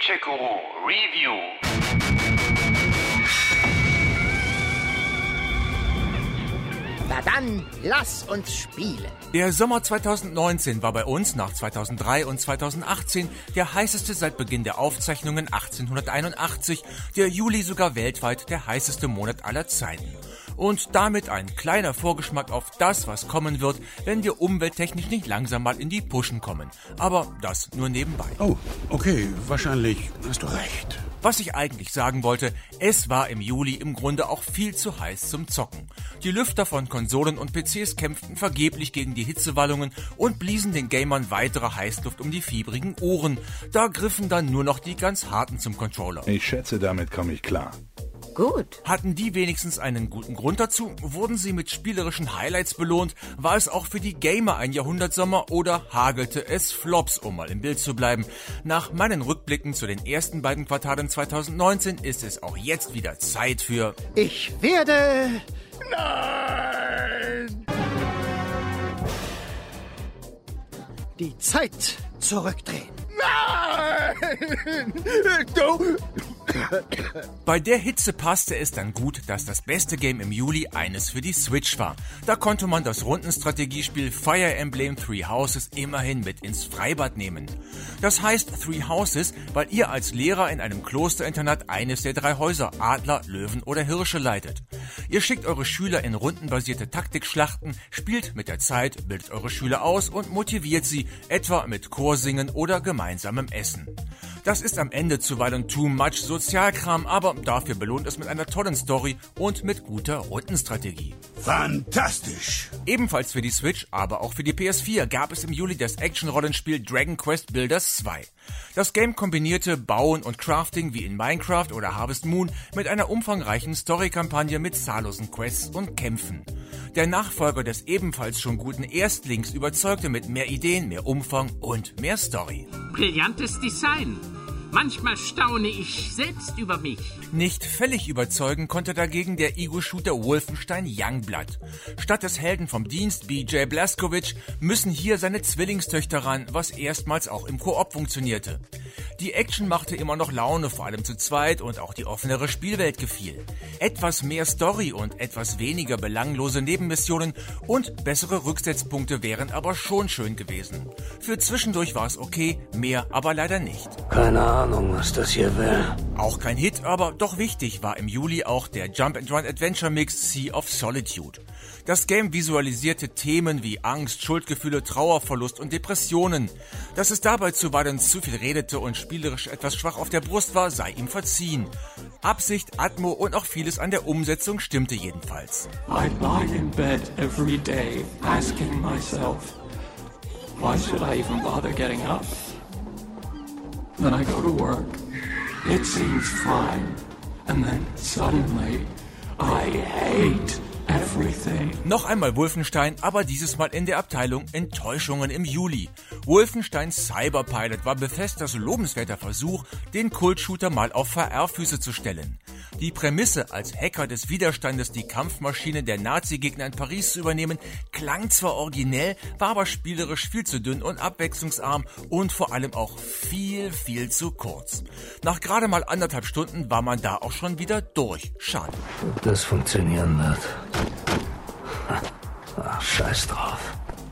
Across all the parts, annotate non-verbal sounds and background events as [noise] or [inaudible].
Gadget-Guru Review. Na dann, lass uns spielen. Der Sommer 2019 war bei uns nach 2003 und 2018 der heißeste seit Beginn der Aufzeichnungen 1881, der Juli sogar weltweit der heißeste Monat aller Zeiten. Und damit ein kleiner Vorgeschmack auf das, was kommen wird, wenn wir umwelttechnisch nicht langsam mal in die Puschen kommen. Aber das nur nebenbei. Oh, okay, wahrscheinlich hast du recht. Was ich eigentlich sagen wollte, es war im Juli im Grunde auch viel zu heiß zum Zocken. Die Lüfter von Konsolen und PCs kämpften vergeblich gegen die Hitzewallungen und bliesen den Gamern weitere Heißluft um die fiebrigen Ohren. Da griffen dann nur noch die ganz harten zum Controller. Ich schätze, damit komme ich klar. Gut. Hatten die wenigstens einen guten Grund dazu? Wurden sie mit spielerischen Highlights belohnt? War es auch für die Gamer ein Jahrhundertsommer oder hagelte es Flops, um mal im Bild zu bleiben? Nach meinen Rückblicken zu den ersten beiden Quartalen 2019 ist es auch jetzt wieder Zeit für Ich werde. Nein! Die Zeit zurückdrehen. Nein! [laughs] Du! Bei der Hitze passte es dann gut, dass das beste Game im Juli eines für die Switch war. Da konnte man das Rundenstrategiespiel Fire Emblem Three Houses immerhin mit ins Freibad nehmen. Das heißt Three Houses, weil ihr als Lehrer in einem Klosterinternat eines der drei Häuser Adler, Löwen oder Hirsche leitet. Ihr schickt eure Schüler in rundenbasierte Taktikschlachten, spielt mit der Zeit, bildet eure Schüler aus und motiviert sie, etwa mit Chorsingen oder gemeinsamem Essen. Das ist am Ende zuweilen too much Sozialkram, aber dafür belohnt es mit einer tollen Story und mit guter Rundenstrategie. Fantastisch! Ebenfalls für die Switch, aber auch für die PS4 gab es im Juli das Action-Rollenspiel Dragon Quest Builders 2. Das Game kombinierte Bauen und Crafting wie in Minecraft oder Harvest Moon mit einer umfangreichen Story-Kampagne mit zahllosen Quests und Kämpfen. Der Nachfolger des ebenfalls schon guten Erstlings überzeugte mit mehr Ideen, mehr Umfang und mehr Story. Brillantes Design. Manchmal staune ich selbst über mich. Nicht völlig überzeugen konnte dagegen der Ego-Shooter Wolfenstein Youngblood. Statt des Helden vom Dienst BJ Blazkowicz müssen hier seine Zwillingstöchter ran, was erstmals auch im Koop funktionierte. Die Action machte immer noch Laune, vor allem zu zweit, und auch die offenere Spielwelt gefiel. Etwas mehr Story und etwas weniger belanglose Nebenmissionen und bessere Rücksetzpunkte wären aber schon schön gewesen. Für zwischendurch war es okay, mehr aber leider nicht. Keine Ahnung, was das hier will. Auch kein Hit, aber doch wichtig war im Juli auch der Jump and Run Adventure Mix Sea of Solitude. Das Game visualisierte Themen wie Angst, Schuldgefühle, Trauerverlust und Depressionen. Dass es dabei zuweilen zu viel redete und spielerisch etwas schwach auf der Brust war, sei ihm verziehen. Absicht, Atmo und auch vieles an der Umsetzung stimmte jedenfalls. I lie in bed every day asking myself, why should I even bother getting up? Then I go to work. It seems fine. And then suddenly, I hate everything. Noch einmal Wolfenstein, aber dieses Mal in der Abteilung Enttäuschungen im Juli. Wolfenstein Cyberpilot war Bethesdas lobenswerter Versuch, den Kultshooter mal auf VR-Füße zu stellen. Die Prämisse, als Hacker des Widerstandes die Kampfmaschine der Nazi-Gegner in Paris zu übernehmen, klang zwar originell, war aber spielerisch viel zu dünn und abwechslungsarm und vor allem auch viel, viel zu kurz. Nach gerade mal anderthalb Stunden war man da auch schon wieder durch. Schade. Ob das funktionieren wird. Ach, scheiß drauf.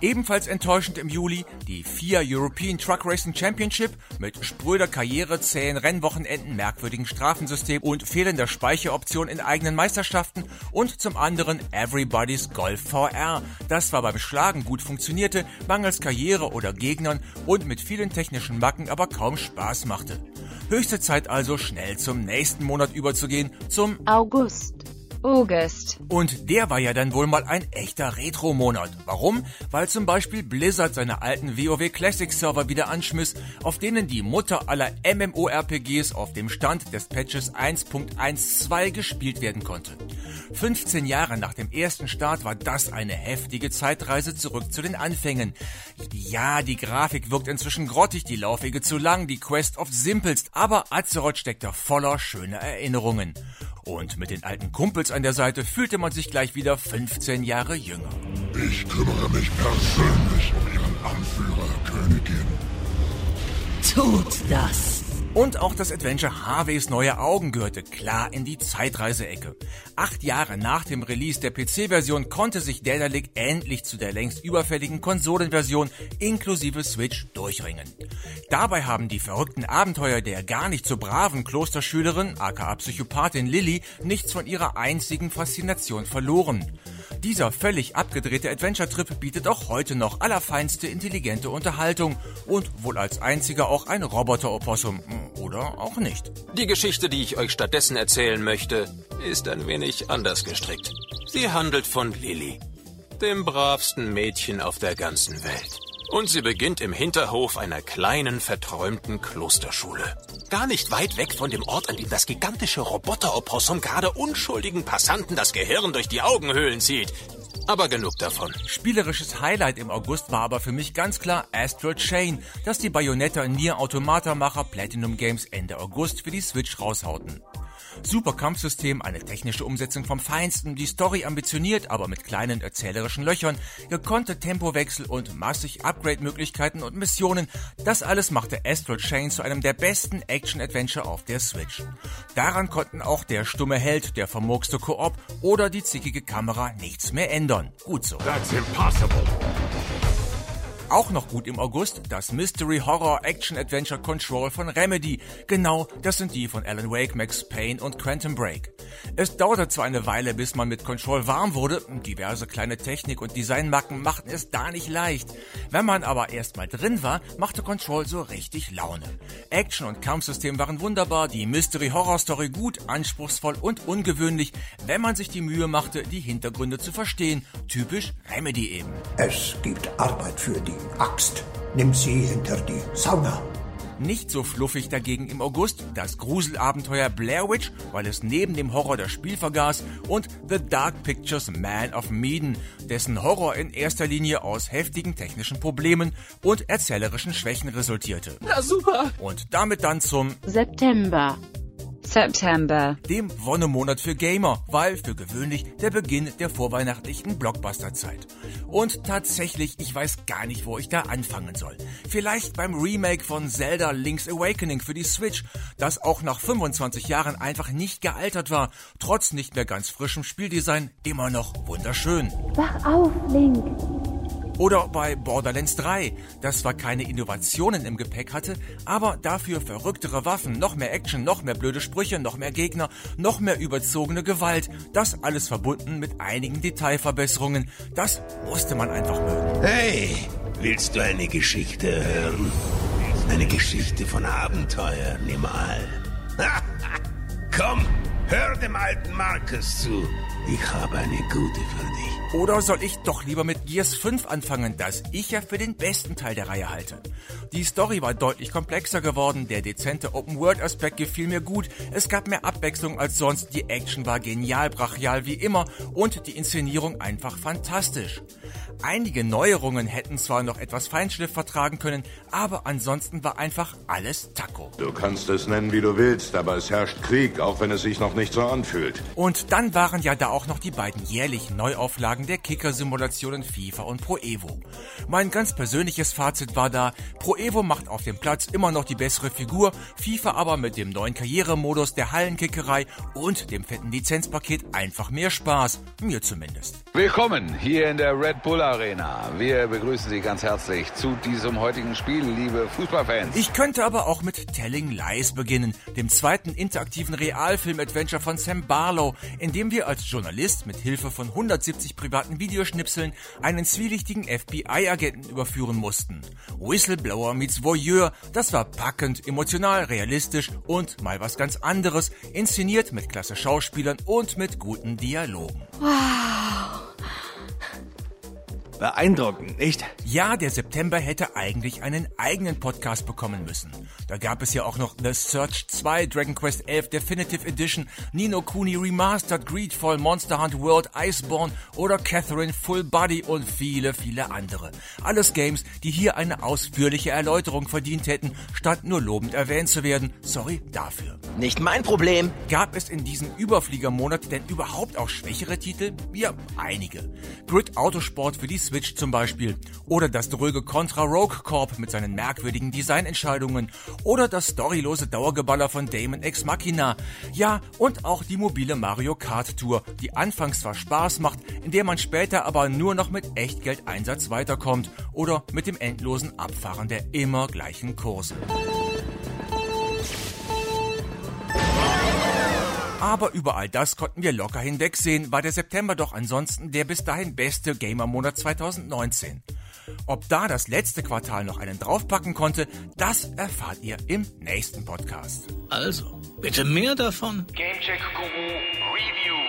Ebenfalls enttäuschend im Juli die FIA European Truck Racing Championship mit spröder Karriere, zähen Rennwochenenden, merkwürdigen Strafensystem und fehlender Speicheroption in eigenen Meisterschaften und zum anderen Everybody's Golf VR. Das zwar beim Schlagen gut funktionierte, mangels Karriere oder Gegnern und mit vielen technischen Macken aber kaum Spaß machte. Höchste Zeit also schnell zum nächsten Monat überzugehen, zum August. August. und der war ja dann wohl mal ein echter Retro-Monat. Warum? Weil zum Beispiel Blizzard seine alten WoW Classic Server wieder anschmiss, auf denen die Mutter aller MMORPGs auf dem Stand des Patches 1.12 gespielt werden konnte. 15 Jahre nach dem ersten Start war das eine heftige Zeitreise zurück zu den Anfängen. Ja, die Grafik wirkt inzwischen grottig, die Laufwege zu lang, die Quest oft simpelst, aber Azeroth steckt da voller schöner Erinnerungen. Und mit den alten Kumpels an der Seite fühlte man sich gleich wieder 15 Jahre jünger. Ich kümmere mich persönlich um Ihren Anführer, Königin. Tut das. Und auch das Adventure Harveys neue Augen gehörte klar in die Zeitreiseecke. Acht Jahre nach dem Release der PC-Version konnte sich Daedalic endlich zu der längst überfälligen Konsolenversion inklusive Switch durchringen. Dabei haben die verrückten Abenteuer der gar nicht so braven Klosterschülerin, aka Psychopathin Lilly, nichts von ihrer einzigen Faszination verloren. Dieser völlig abgedrehte Adventure-Trip bietet auch heute noch allerfeinste intelligente Unterhaltung und wohl als einziger auch ein Roboter-Opossum. Oder auch nicht. Die Geschichte, die ich euch stattdessen erzählen möchte, ist ein wenig anders gestrickt. Sie handelt von Lilly, dem bravsten Mädchen auf der ganzen Welt. Und sie beginnt im Hinterhof einer kleinen, verträumten Klosterschule. Gar nicht weit weg von dem Ort, an dem das gigantische Roboter-Opossum gerade unschuldigen Passanten das Gehirn durch die Augenhöhlen zieht. Aber genug davon. Spielerisches Highlight im August war aber für mich ganz klar Astral Chain, das die Bayonetta Nier Automata-Macher Platinum Games Ende August für die Switch raushauten. Super Kampfsystem, eine technische Umsetzung vom Feinsten, die Story ambitioniert, aber mit kleinen erzählerischen Löchern, gekonnte Tempowechsel und massig Upgrade-Möglichkeiten und Missionen, das alles machte Astral Chain zu einem der besten Action-Adventure auf der Switch. Daran konnten auch der stumme Held, der vermurkste Koop oder die zickige Kamera nichts mehr ändern. Gut so. That's impossible. Auch noch gut im August das Mystery Horror Action Adventure Control von Remedy. Genau, das sind die von Alan Wake, Max Payne und Quantum Break. Es dauerte zwar eine Weile, bis man mit Control warm wurde, diverse kleine Technik- und Designmacken machten es da nicht leicht. Wenn man aber erstmal drin war, machte Control so richtig Laune. Action- und Kampfsystem waren wunderbar, die Mystery Horror Story gut, anspruchsvoll und ungewöhnlich, wenn man sich die Mühe machte, die Hintergründe zu verstehen. Typisch Remedy eben. Es gibt Arbeit für die Axt. Nimm sie hinter die Sauna. Nicht so fluffig dagegen im August das Gruselabenteuer Blair Witch, weil es neben dem Horror das Spiel vergaß, und The Dark Pictures Man of Medan, dessen Horror in erster Linie aus heftigen technischen Problemen und erzählerischen Schwächen resultierte. Na super. Und damit dann zum September. September. dem Wonnemonat für Gamer, weil für gewöhnlich der Beginn der vorweihnachtlichen Blockbuster-Zeit. Und tatsächlich, ich weiß gar nicht, wo ich da anfangen soll. Vielleicht beim Remake von Zelda Link's Awakening für die Switch, das auch nach 25 Jahren einfach nicht gealtert war, trotz nicht mehr ganz frischem Spieldesign immer noch wunderschön. Wach auf, Link. Oder bei Borderlands 3, das zwar keine Innovationen im Gepäck hatte, aber dafür verrücktere Waffen, noch mehr Action, noch mehr blöde Sprüche, noch mehr Gegner, noch mehr überzogene Gewalt. Das alles verbunden mit einigen Detailverbesserungen. Das musste man einfach mögen. Hey, willst du eine Geschichte hören? Eine Geschichte von Abenteuer, nimm mal. [laughs] Komm, hör dem alten Marcus zu. Ich habe eine gute für dich. Oder soll ich doch lieber mit Gears 5 anfangen, das ich ja für den besten Teil der Reihe halte? Die Story war deutlich komplexer geworden, der dezente Open-World-Aspekt gefiel mir gut, es gab mehr Abwechslung als sonst, die Action war genial, brachial wie immer und die Inszenierung einfach fantastisch. Einige Neuerungen hätten zwar noch etwas Feinschliff vertragen können, aber ansonsten war einfach alles Taco. Du kannst es nennen, wie du willst, aber es herrscht Krieg, auch wenn es sich noch nicht so anfühlt. Und dann waren ja da auch noch die beiden jährlichen Neuauflagen der Kicker-Simulationen FIFA und Pro Evo. Mein ganz persönliches Fazit war da, Pro Evo macht auf dem Platz immer noch die bessere Figur, FIFA aber mit dem neuen Karrieremodus der Hallenkickerei und dem fetten Lizenzpaket einfach mehr Spaß. Mir zumindest. Willkommen hier in der Red Bull Arena. Wir begrüßen Sie ganz herzlich zu diesem heutigen Spiel, liebe Fußballfans. Ich könnte aber auch mit Telling Lies beginnen, dem zweiten interaktiven Realfilm-Adventure von Sam Barlow, in dem wir als Journalist mit Hilfe von 170 privaten Videoschnipseln einen zwielichtigen FBI-Agenten überführen mussten. Whistleblower meets Voyeur, das war packend, emotional, realistisch und mal was ganz anderes, inszeniert mit klasse Schauspielern und mit guten Dialogen. Beeindruckend, nicht? Ja, der September hätte eigentlich einen eigenen Podcast bekommen müssen. Da gab es ja auch noch The Search 2, Dragon Quest 11 Definitive Edition, Nino Kuni Remastered, Greedfall, Monster Hunt World, Iceborne oder Catherine Full Body und viele, viele andere. Alles Games, die hier eine ausführliche Erläuterung verdient hätten, statt nur lobend erwähnt zu werden. Sorry dafür. Nicht mein Problem. Gab es in diesem Überfliegermonat denn überhaupt auch schwächere Titel? Ja, einige. Grid Autosport für die Switch zum Beispiel. Oder das dröge Contra Rogue Corp mit seinen merkwürdigen Designentscheidungen. Oder das storylose Dauergeballer von Damon X Machina. Ja, und auch die mobile Mario Kart Tour, die anfangs zwar Spaß macht, in der man später aber nur noch mit Echtgeldeinsatz weiterkommt. Oder mit dem endlosen Abfahren der immer gleichen Kurse. Aber über all das konnten wir locker hinwegsehen, war der September doch ansonsten der bis dahin beste Gamer-Monat 2019. Ob da das letzte Quartal noch einen draufpacken konnte, das erfahrt ihr im nächsten Podcast. Also, bitte mehr davon. Gamecheck Guru Review.